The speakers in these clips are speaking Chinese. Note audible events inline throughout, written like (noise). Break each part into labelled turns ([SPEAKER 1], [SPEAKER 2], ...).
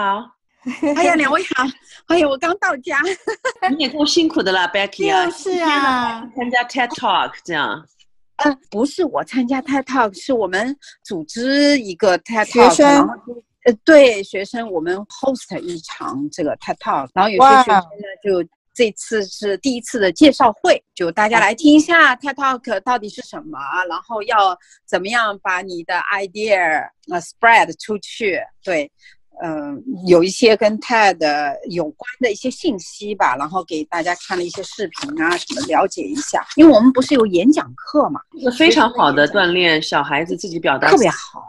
[SPEAKER 1] 好。(laughs)
[SPEAKER 2] 哎呀，两位好。哎呀，我刚到家。(laughs)
[SPEAKER 1] 你也够辛苦的啦，Becky 啊。
[SPEAKER 3] 是啊。
[SPEAKER 1] 参加 TED Talk 这样。
[SPEAKER 2] 嗯，不是我参加 TED Talk，是我们组织一个 TED Talk。
[SPEAKER 3] 学生。
[SPEAKER 2] 呃，对，学生，我们 host 一场这个 TED Talk，然后有些学生呢，就这次是第一次的介绍会，就大家来听一下 TED Talk 到底是什么，然后要怎么样把你的 idea 呃 spread 出去，对。嗯，有一些跟 TED 有关的一些信息吧，然后给大家看了一些视频啊，什么了解一下。因为我们不是有演讲课嘛，
[SPEAKER 1] 一个非常好的锻炼小孩子自己表达
[SPEAKER 2] 特别好。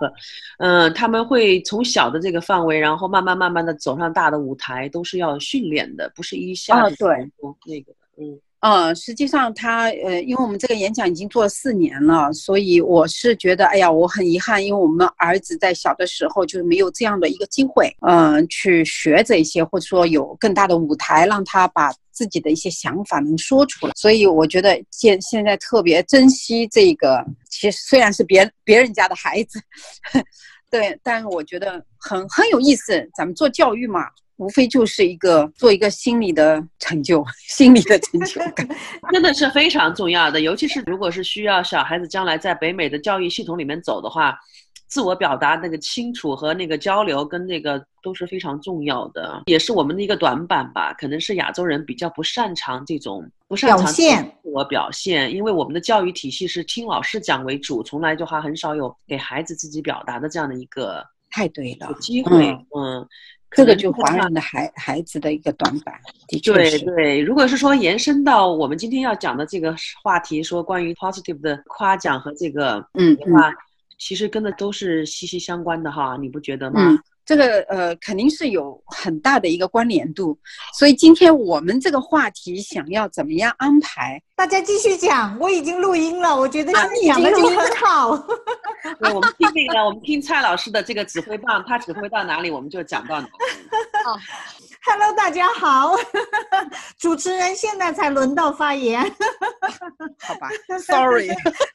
[SPEAKER 1] 嗯，他们会从小的这个范围，然后慢慢慢慢的走上大的舞台，都是要训练的，不是一下子
[SPEAKER 2] 对
[SPEAKER 1] 那个嗯。
[SPEAKER 2] 呃，实际上他呃，因为我们这个演讲已经做了四年了，所以我是觉得，哎呀，我很遗憾，因为我们儿子在小的时候就是没有这样的一个机会，嗯，去学这些，或者说有更大的舞台让他把自己的一些想法能说出来。所以我觉得现现在特别珍惜这个，其实虽然是别别人家的孩子，(laughs) 对，但是我觉得很很有意思。咱们做教育嘛。无非就是一个做一个心理的成就，(laughs) 心理的成就感，(laughs)
[SPEAKER 1] 真的是非常重要的。尤其是如果是需要小孩子将来在北美的教育系统里面走的话，自我表达那个清楚和那个交流跟那个都是非常重要的，也是我们的一个短板吧。可能是亚洲人比较不擅长这种不擅长自我表现，因为我们的教育体系是听老师讲为主，从来就还很少有给孩子自己表达的这样的一个
[SPEAKER 2] 太对了
[SPEAKER 1] 机会，嗯。
[SPEAKER 2] 这个就华人的孩孩子的一个短板，的确
[SPEAKER 1] 对对。如果是说延伸到我们今天要讲的这个话题，说关于 positive 的夸奖和这个
[SPEAKER 2] 嗯
[SPEAKER 1] 的话，其实跟的都是息息相关的哈，你不觉得吗？
[SPEAKER 2] 这个呃，肯定是有很大的一个关联度，所以今天我们这个话题想要怎么样安排？
[SPEAKER 3] 大家继续讲，我已经录音了，我觉得你讲的就很好。
[SPEAKER 1] 对，我们听那个，我们听蔡老师的这个指挥棒，他指挥到哪里，我们就讲到哪。(laughs)
[SPEAKER 3] 哦。Hello，大家好，(laughs) 主持人现在才轮到发言，(laughs)
[SPEAKER 2] 好吧，(laughs) Sorry，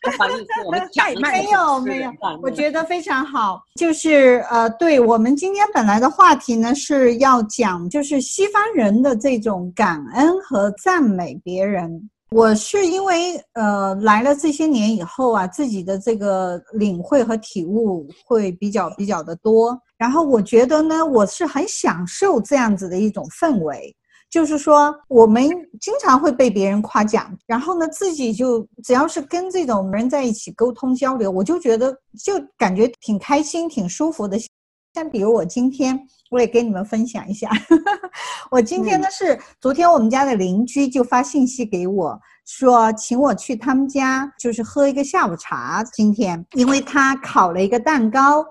[SPEAKER 1] 不好意思，我们太
[SPEAKER 3] 慢。没有没有，我觉得非常好。就是呃，对我们今天本来的话题呢是要讲，就是西方人的这种感恩和赞美别人。我是因为呃来了这些年以后啊，自己的这个领会和体悟会比较比较的多。然后我觉得呢，我是很享受这样子的一种氛围，就是说我们经常会被别人夸奖，然后呢自己就只要是跟这种人在一起沟通交流，我就觉得就感觉挺开心、挺舒服的。像比如我今天，我也给你们分享一下。(laughs) 我今天呢是昨天我们家的邻居就发信息给我说，请我去他们家，就是喝一个下午茶。今天，因为他烤了一个蛋糕，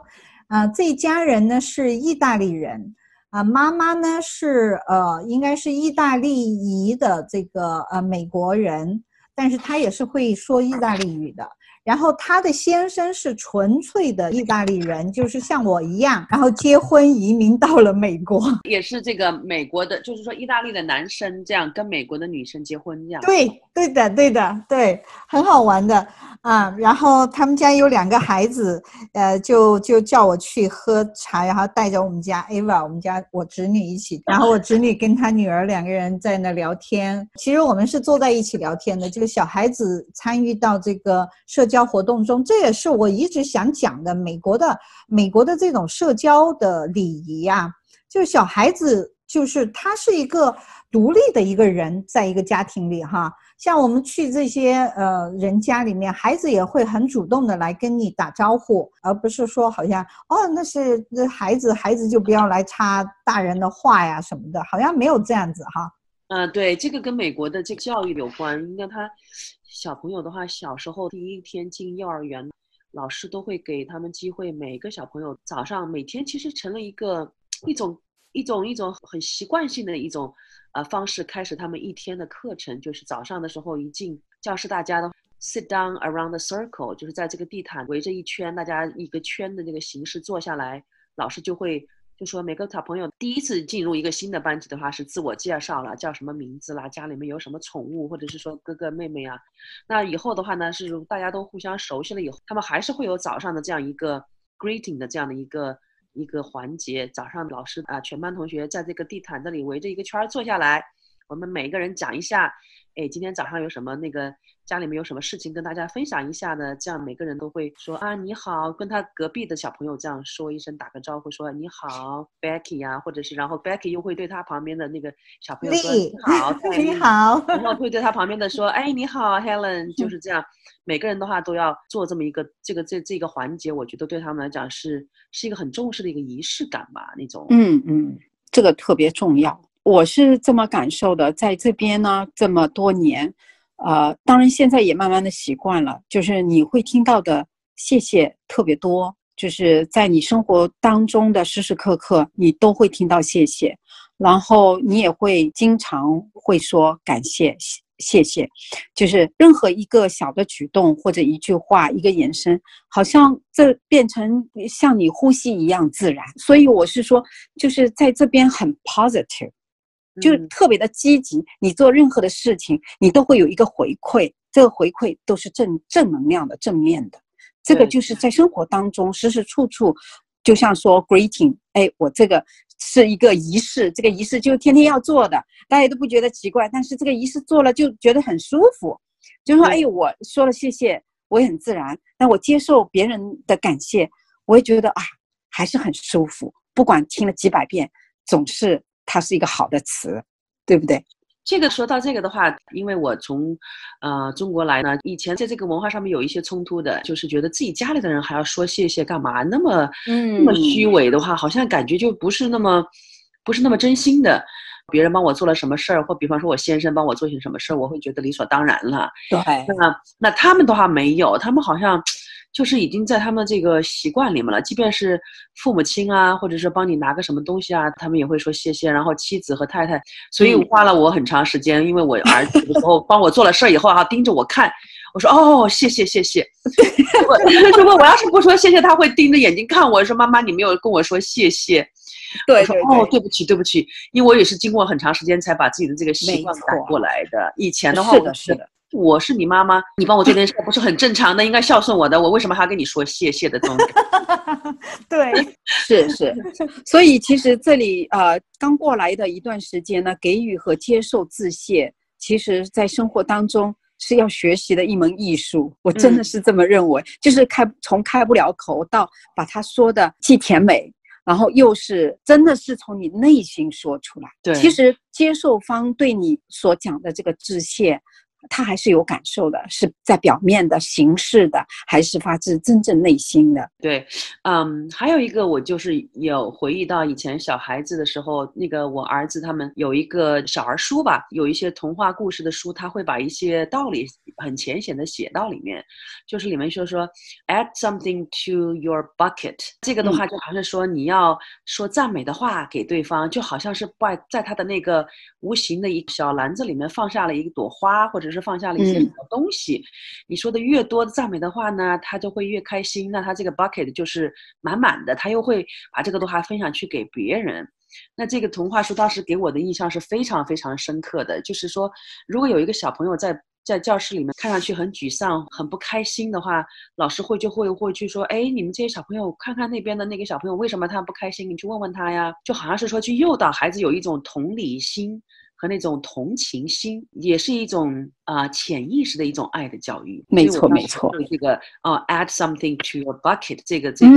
[SPEAKER 3] 啊，这家人呢是意大利人，啊，妈妈呢是呃，应该是意大利裔的这个呃美国人，但是他也是会说意大利语的。然后他的先生是纯粹的意大利人，就是像我一样，然后结婚移民到了美国，
[SPEAKER 1] 也是这个美国的，就是说意大利的男生这样跟美国的女生结婚这样。
[SPEAKER 3] 对，对的，对的，对，很好玩的。啊，然后他们家有两个孩子，呃，就就叫我去喝茶，然后带着我们家 Ava，我们家我侄女一起，然后我侄女跟她女儿两个人在那聊天。其实我们是坐在一起聊天的，这个小孩子参与到这个社交交活动中，这也是我一直想讲的。美国的美国的这种社交的礼仪呀，就小孩子就是他是一个独立的一个人，在一个家庭里哈。像我们去这些呃人家里面，孩子也会很主动的来跟你打招呼，而不是说好像哦那是那孩子，孩子就不要来插大人的话呀什么的，好像没有这样子哈。
[SPEAKER 1] 嗯，对，这个跟美国的这个教育有关。那他小朋友的话，小时候第一天进幼儿园，老师都会给他们机会，每个小朋友早上每天其实成了一个一种一种一种很习惯性的一种。呃，方式开始他们一天的课程，就是早上的时候一进教室，大家都 sit down around the circle，就是在这个地毯围着一圈，大家一个圈的那个形式坐下来，老师就会就说每个小朋友第一次进入一个新的班级的话是自我介绍了，叫什么名字啦，家里面有什么宠物，或者是说哥哥妹妹啊。那以后的话呢，是大家都互相熟悉了以后，他们还是会有早上的这样一个 greeting 的这样的一个。一个环节。早上老师啊，全班同学在这个地毯这里围着一个圈坐下来，我们每个人讲一下，哎，今天早上有什么那个。家里面有什么事情跟大家分享一下呢？这样每个人都会说啊你好，跟他隔壁的小朋友这样说一声，打个招呼，说你好，Becky 呀，或者是然后 Becky 又会对他旁边的那个小朋友说你好，(laughs)
[SPEAKER 3] 你好，
[SPEAKER 1] 然后会对他旁边的说哎你好，Helen，就 (laughs) 是这样，每个人的话都要做这么一个这个这这个环节，我觉得对他们来讲是是一个很重视的一个仪式感吧，那种。
[SPEAKER 2] 嗯嗯，这个特别重要，我是这么感受的，在这边呢这么多年。呃，当然现在也慢慢的习惯了，就是你会听到的谢谢特别多，就是在你生活当中的时时刻刻，你都会听到谢谢，然后你也会经常会说感谢谢谢，就是任何一个小的举动或者一句话一个眼神，好像这变成像你呼吸一样自然，所以我是说，就是在这边很 positive。就是特别的积极，你做任何的事情，你都会有一个回馈，这个回馈都是正正能量的、正面的。这个就是在生活当中时时处处，就像说 greeting，哎，我这个是一个仪式，这个仪式就是天天要做的，大家都不觉得奇怪，但是这个仪式做了就觉得很舒服，就说哎，我说了谢谢，我也很自然，那我接受别人的感谢，我也觉得啊，还是很舒服，不管听了几百遍，总是。它是一个好的词，对不对？
[SPEAKER 1] 这个说到这个的话，因为我从，呃，中国来呢，以前在这个文化上面有一些冲突的，就是觉得自己家里的人还要说谢谢干嘛？那么，嗯，那么虚伪的话，好像感觉就不是那么，不是那么真心的。别人帮我做了什么事儿，或比方说我先生帮我做些什么事儿，我会觉得理所当然了。
[SPEAKER 2] 对，
[SPEAKER 1] 那那他们的话没有，他们好像。就是已经在他们这个习惯里面了，即便是父母亲啊，或者是帮你拿个什么东西啊，他们也会说谢谢。然后妻子和太太，所以花了我很长时间，因为我儿子的时候帮我做了事儿以后啊，盯着我看，我说哦，谢谢谢谢。(laughs) 如果我要是不说谢谢，他会盯着眼睛看我说妈妈，你没有跟我说谢谢。
[SPEAKER 2] 对对
[SPEAKER 1] 哦，对不起对不起，因为我也是经过很长时间才把自己的这个习惯改过来的。以前的话，
[SPEAKER 2] 是的，是的。
[SPEAKER 1] 我是你妈妈，你帮我这件事不是很正常的，应该孝顺我的。我为什么还要跟你说谢谢的东西？
[SPEAKER 3] 对，(laughs)
[SPEAKER 2] 是是。所以其实这里呃，刚过来的一段时间呢，给予和接受致谢，其实在生活当中是要学习的一门艺术。我真的是这么认为，就是开从开不了口到把它说的既甜美，然后又是真的是从你内心说出来。
[SPEAKER 1] 对，
[SPEAKER 2] 其实接受方对你所讲的这个致谢。他还是有感受的，是在表面的形式的，还是发自真正内心的？
[SPEAKER 1] 对，嗯，还有一个，我就是有回忆到以前小孩子的时候，那个我儿子他们有一个小儿书吧，有一些童话故事的书，他会把一些道理很浅显的写到里面，就是里面说说 add something to your bucket，这个的话就好像说你要说赞美的话给对方，就好像是把在他的那个无形的一小篮子里面放下了一朵花，或者是放下了一些什么东西，你说的越多赞美的话呢，他就会越开心。那他这个 bucket 就是满满的，他又会把这个的话分享去给别人。那这个童话书当时给我的印象是非常非常深刻的，就是说，如果有一个小朋友在在教室里面看上去很沮丧、很不开心的话，老师会就会会去说，哎，你们这些小朋友看看那边的那个小朋友为什么他不开心，你去问问他呀，就好像是说去诱导孩子有一种同理心。和那种同情心，也是一种啊潜意识的一种爱的教育。
[SPEAKER 2] 没错，没错。
[SPEAKER 1] 这个啊，add something to your bucket，这个这个，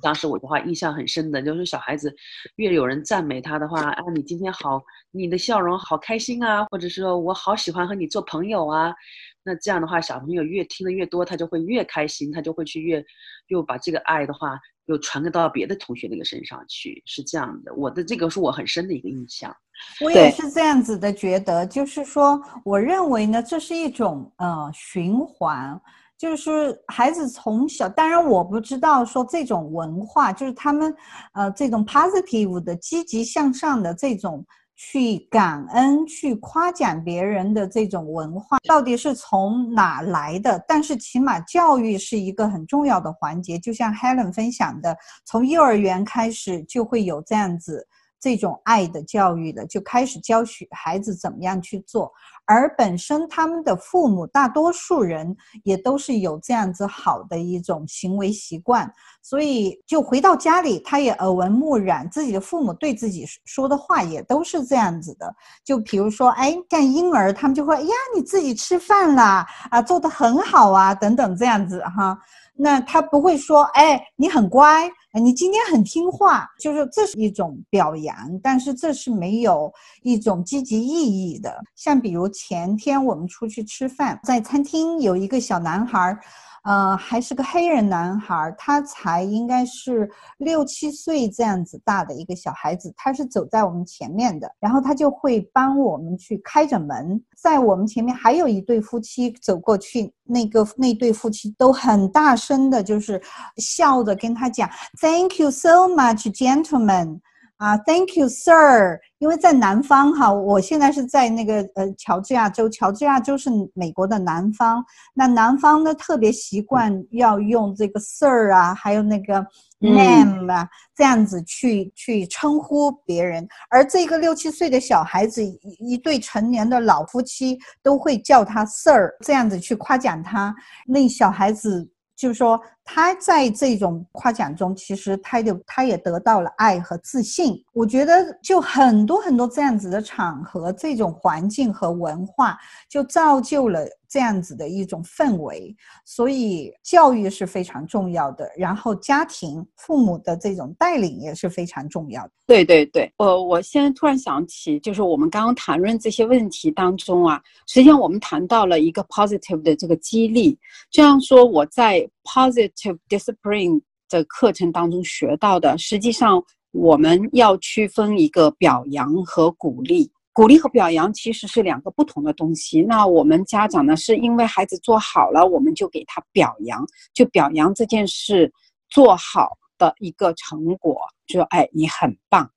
[SPEAKER 1] 当时我的话印象很深的，就是小孩子越有人赞美他的话，啊，你今天好，你的笑容好开心啊，或者是说我好喜欢和你做朋友啊，那这样的话，小朋友越听得越多，他就会越开心，他就会去越又把这个爱的话又传给到别的同学那个身上去，是这样的。我的这个是我很深的一个印象。
[SPEAKER 3] 我也是这样子的觉得，就是说，我认为呢，这是一种呃循环，就是孩子从小，当然我不知道说这种文化，就是他们呃这种 positive 的积极向上的这种去感恩、去夸奖别人的这种文化，到底是从哪来的？但是起码教育是一个很重要的环节，就像 Helen 分享的，从幼儿园开始就会有这样子。这种爱的教育的，就开始教学孩子怎么样去做。而本身他们的父母，大多数人也都是有这样子好的一种行为习惯，所以就回到家里，他也耳闻目染，自己的父母对自己说的话也都是这样子的。就比如说，哎，干婴儿，他们就会，哎呀，你自己吃饭啦，啊，做的很好啊，等等这样子哈。那他不会说，哎，你很乖，你今天很听话，就是这是一种表扬，但是这是没有一种积极意义的。像比如前天我们出去吃饭，在餐厅有一个小男孩。呃，还是个黑人男孩，他才应该是六七岁这样子大的一个小孩子，他是走在我们前面的，然后他就会帮我们去开着门，在我们前面还有一对夫妻走过去，那个那对夫妻都很大声的，就是笑着跟他讲，Thank you so much, gentlemen。啊，Thank you, sir。因为在南方哈，我现在是在那个呃乔治亚州，乔治亚州是美国的南方。那南方呢，特别习惯要用这个 sir 啊，还有那个 name 啊，这样子去去称呼别人。而这个六七岁的小孩子，一一对成年的老夫妻都会叫他 sir，这样子去夸奖他。那小孩子。就是说，他在这种夸奖中，其实他就他也得到了爱和自信。我觉得，就很多很多这样子的场合，这种环境和文化，就造就了。这样子的一种氛围，所以教育是非常重要的。然后家庭父母的这种带领也是非常重要的。
[SPEAKER 2] 对对对，呃，我现在突然想起，就是我们刚刚谈论这些问题当中啊，实际上我们谈到了一个 positive 的这个激励。这样说，我在 positive discipline 的课程当中学到的，实际上我们要区分一个表扬和鼓励。鼓励和表扬其实是两个不同的东西。那我们家长呢，是因为孩子做好了，我们就给他表扬，就表扬这件事做好的一个成果，就说哎，你很棒。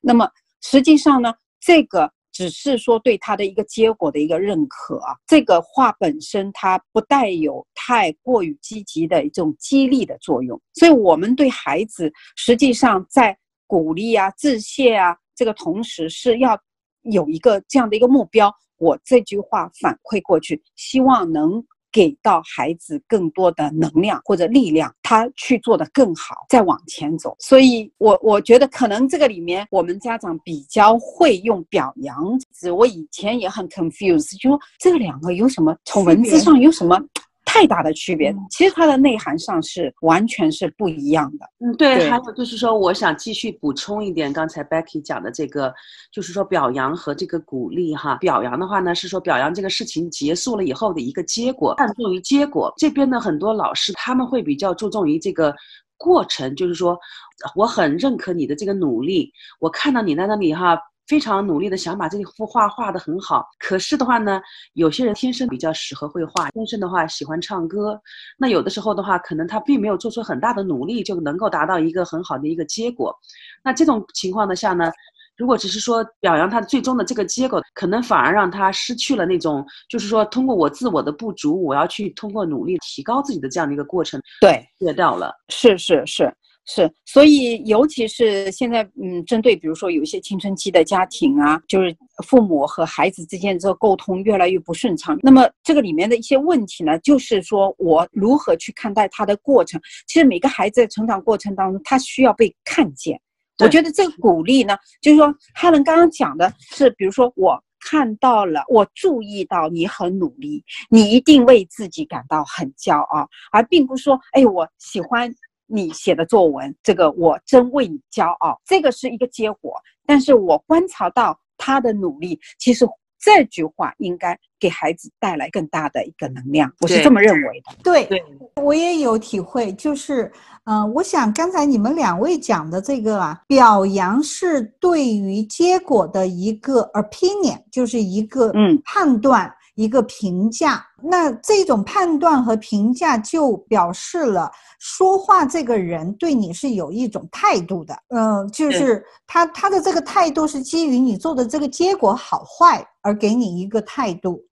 [SPEAKER 2] 那么实际上呢，这个只是说对他的一个结果的一个认可。这个话本身它不带有太过于积极的一种激励的作用。所以，我们对孩子实际上在鼓励啊、致谢啊这个同时是要。有一个这样的一个目标，我这句话反馈过去，希望能给到孩子更多的能量或者力量，他去做的更好，再往前走。所以，我我觉得可能这个里面，我们家长比较会用表扬词。我以前也很 confused，就说这两个有什么？从文字上有什么？太大的区别，其实它的内涵上是完全是不一样的。
[SPEAKER 1] 嗯，对。还有就是说，我想继续补充一点，刚才 Becky 讲的这个，就是说表扬和这个鼓励哈。表扬的话呢，是说表扬这个事情结束了以后的一个结果，看重于结果。这边的很多老师他们会比较注重于这个过程，就是说我很认可你的这个努力，我看到你在那里哈。非常努力的想把这幅画画得很好，可是的话呢，有些人天生比较适合绘画，天生的话喜欢唱歌，那有的时候的话，可能他并没有做出很大的努力，就能够达到一个很好的一个结果。那这种情况的下呢，如果只是说表扬他最终的这个结果，可能反而让他失去了那种，就是说通过我自我的不足，我要去通过努力提高自己的这样的一个过程，
[SPEAKER 2] 对，
[SPEAKER 1] 略掉了。
[SPEAKER 2] 是是是。是，所以尤其是现在，嗯，针对比如说有一些青春期的家庭啊，就是父母和孩子之间这个沟通越来越不顺畅。那么这个里面的一些问题呢，就是说我如何去看待他的过程？其实每个孩子在成长过程当中，他需要被看见。我觉得这个鼓励呢，就是说哈伦刚刚讲的是，比如说我看到了，我注意到你很努力，你一定为自己感到很骄傲，而并不是说，哎，我喜欢。你写的作文，这个我真为你骄傲，这个是一个结果。但是我观察到他的努力，其实这句话应该给孩子带来更大的一个能量，我是这么认为的。
[SPEAKER 3] 对，我也有体会，就是，嗯，我想刚才你们两位讲的这个啊，表扬是对于结果的一个 opinion，就是一个嗯判断。一个评价，那这种判断和评价就表示了说话这个人对你是有一种态度的，嗯，就是他他的这个态度是基于你做的这个结果好坏而给你一个态度，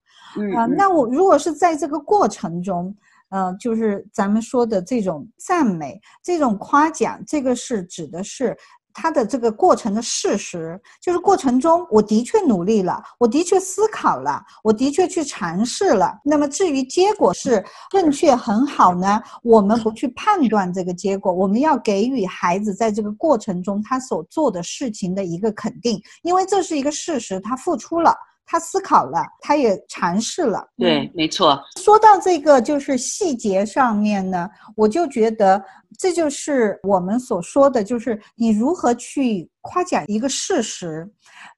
[SPEAKER 3] 啊，那。我如果是在这个过程中，嗯，就是咱们说的这种赞美、这种夸奖，这个是指的是他的这个过程的事实，就是过程中我的确努力了，我的确思考了，我的确去尝试了。那么至于结果是正确很好呢，我们不去判断这个结果，我们要给予孩子在这个过程中他所做的事情的一个肯定，因为这是一个事实，他付出了。他思考了，他也尝试了。
[SPEAKER 1] 对，没错。
[SPEAKER 3] 说到这个就是细节上面呢，我就觉得这就是我们所说的，就是你如何去夸奖一个事实。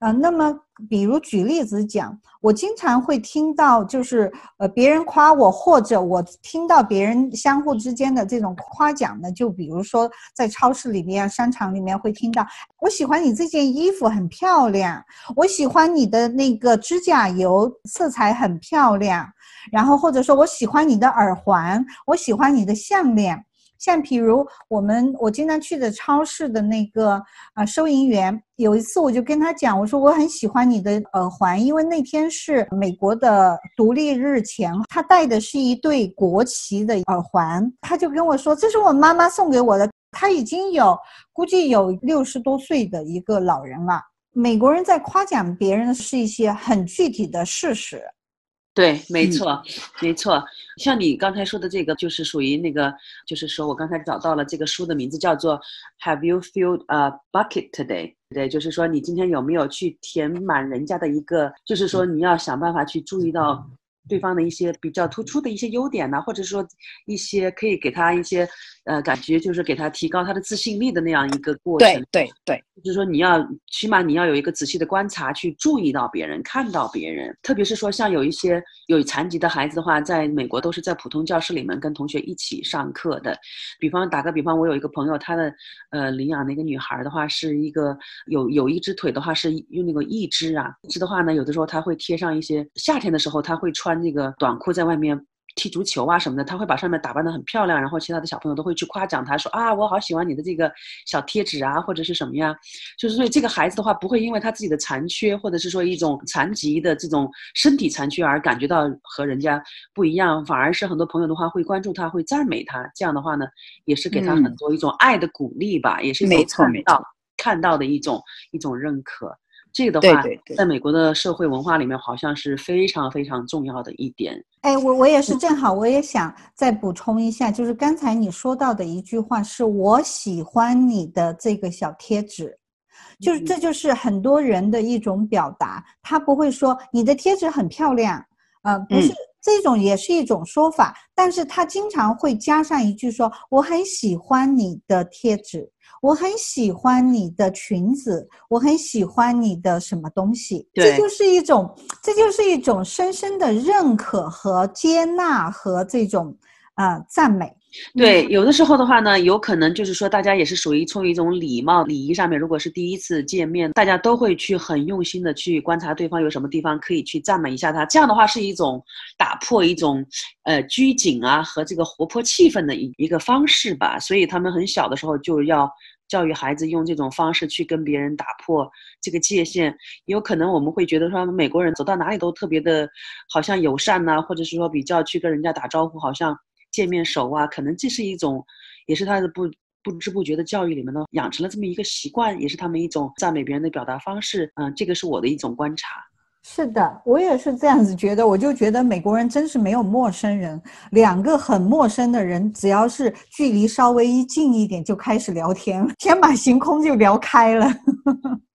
[SPEAKER 3] 呃，那么比如举例子讲，我经常会听到，就是呃别人夸我，或者我听到别人相互之间的这种夸奖呢，就比如说在超市里面、商场里面会听到，我喜欢你这件衣服很漂亮，我喜欢你的那个指甲油色彩很漂亮，然后或者说我喜欢你的耳环，我喜欢你的项链。像比如我们我经常去的超市的那个啊收银员，有一次我就跟他讲，我说我很喜欢你的耳环，因为那天是美国的独立日前，他戴的是一对国旗的耳环，他就跟我说这是我妈妈送给我的，他已经有估计有六十多岁的一个老人了。美国人在夸奖别人是一些很具体的事实。
[SPEAKER 1] 对，没错，没错。像你刚才说的这个，就是属于那个，就是说我刚才找到了这个书的名字，叫做 Have you filled a bucket today？对，就是说你今天有没有去填满人家的一个，就是说你要想办法去注意到对方的一些比较突出的一些优点呢，或者说一些可以给他一些。呃，感觉就是给他提高他的自信力的那样一个过程。
[SPEAKER 2] 对对对，
[SPEAKER 1] 就是说你要起码你要有一个仔细的观察，去注意到别人，看到别人。特别是说像有一些有残疾的孩子的话，在美国都是在普通教室里面跟同学一起上课的。比方打个比方，我有一个朋友，他的呃领养的一个女孩的话，是一个有有一只腿的话是用那个义肢啊，义肢的话呢，有的时候他会贴上一些夏天的时候他会穿那个短裤在外面。踢足球啊什么的，他会把上面打扮的很漂亮，然后其他的小朋友都会去夸奖他，说啊，我好喜欢你的这个小贴纸啊，或者是什么呀？就是说这个孩子的话，不会因为他自己的残缺，或者是说一种残疾的这种身体残缺而感觉到和人家不一样，反而是很多朋友的话会关注他，会赞美他。这样的话呢，也是给他很多一种爱的鼓励吧，也是没错没错看到的一种一种认可。这个的话，在美国的社会文化里面，好像是非常非常重要的一点。
[SPEAKER 3] 哎，我我也是，正好我也想再补充一下，就是刚才你说到的一句话，是我喜欢你的这个小贴纸，就是这就是很多人的一种表达，他不会说你的贴纸很漂亮，呃，不是这种也是一种说法，但是他经常会加上一句说我很喜欢你的贴纸。我很喜欢你的裙子，我很喜欢你的什么东西，这就是一种，这就是一种深深的认可和接纳和这种啊赞美。
[SPEAKER 1] 对，有的时候的话呢，有可能就是说，大家也是属于从一种礼貌礼仪上面，如果是第一次见面，大家都会去很用心的去观察对方有什么地方可以去赞美一下他。这样的话是一种打破一种呃拘谨啊和这个活泼气氛的一一个方式吧。所以他们很小的时候就要教育孩子用这种方式去跟别人打破这个界限。有可能我们会觉得说，美国人走到哪里都特别的，好像友善呐，或者是说比较去跟人家打招呼，好像。见面熟啊，可能这是一种，也是他的不不知不觉的教育里面呢，养成了这么一个习惯，也是他们一种赞美别人的表达方式。嗯，这个是我的一种观察。
[SPEAKER 3] 是的，我也是这样子觉得。我就觉得美国人真是没有陌生人，两个很陌生的人，只要是距离稍微一近一点，就开始聊天，天马行空就聊开了。(laughs)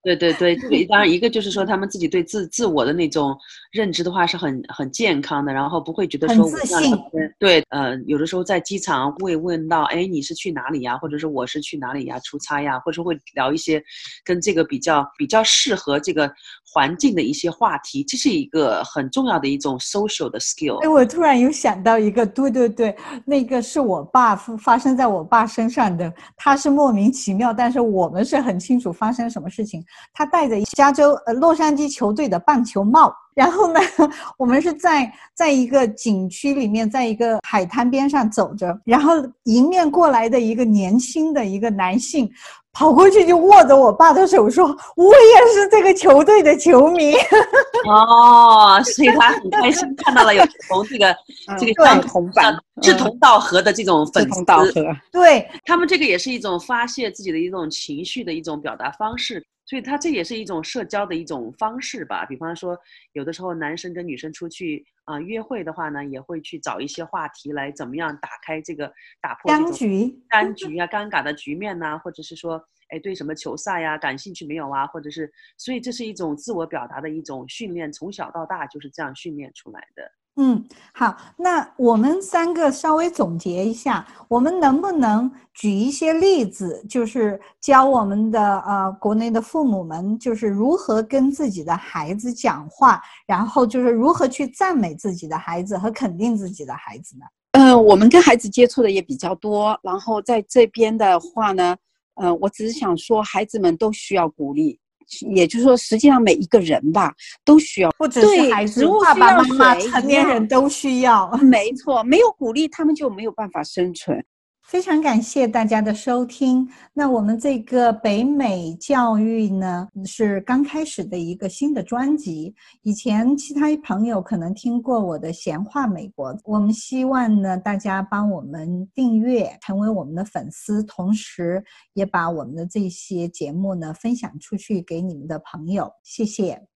[SPEAKER 1] 对对对，当然一个就是说他们自己对自自我的那种认知的话是很很健康的，然后不会觉得说
[SPEAKER 3] 自信。
[SPEAKER 1] 对，呃，有的时候在机场会问到，哎，你是去哪里呀？或者是我是去哪里呀？出差呀？或者会聊一些跟这个比较比较适合这个环境的一些话这是一个很重要的一种 social 的 skill。
[SPEAKER 3] 哎，我突然有想到一个，对对对，那个是我爸发生在我爸身上的，他是莫名其妙，但是我们是很清楚发生什么事情。他戴着加州呃洛杉矶球队的棒球帽。然后呢，(laughs) 我们是在在一个景区里面，在一个海滩边上走着，然后迎面过来的一个年轻的一个男性。跑过去就握着我爸的手说：“我也是这个球队的球迷。(laughs) ”
[SPEAKER 1] 哦，所以他很开心看到了有同这个这个
[SPEAKER 2] 相同版
[SPEAKER 1] 志同道合的这种粉丝。
[SPEAKER 2] 道合，
[SPEAKER 3] 对
[SPEAKER 1] 他们这个也是一种发泄自己的一种情绪的一种表达方式。所以，他这也是一种社交的一种方式吧。比方说，有的时候男生跟女生出去啊约会的话呢，也会去找一些话题来怎么样打开这个打破
[SPEAKER 3] 僵局、
[SPEAKER 1] 僵局啊、尴尬的局面呐，或者是说，哎，对什么球赛呀感兴趣没有啊？或者是，所以这是一种自我表达的一种训练，从小到大就是这样训练出来的。
[SPEAKER 3] 嗯，好，那我们三个稍微总结一下，我们能不能举一些例子，就是教我们的呃国内的父母们，就是如何跟自己的孩子讲话，然后就是如何去赞美自己的孩子和肯定自己的孩子呢？
[SPEAKER 2] 嗯，我们跟孩子接触的也比较多，然后在这边的话呢，嗯，我只是想说，孩子们都需要鼓励。也就是说，实际上每一个人吧都需要，
[SPEAKER 3] 不只是孩子，爸爸妈妈、成年人都需要。(laughs)
[SPEAKER 2] 没错，没有鼓励，他们就没有办法生存。
[SPEAKER 3] 非常感谢大家的收听。那我们这个北美教育呢，是刚开始的一个新的专辑。以前其他朋友可能听过我的闲话美国。我们希望呢，大家帮我们订阅，成为我们的粉丝，同时也把我们的这些节目呢分享出去给你们的朋友。谢谢。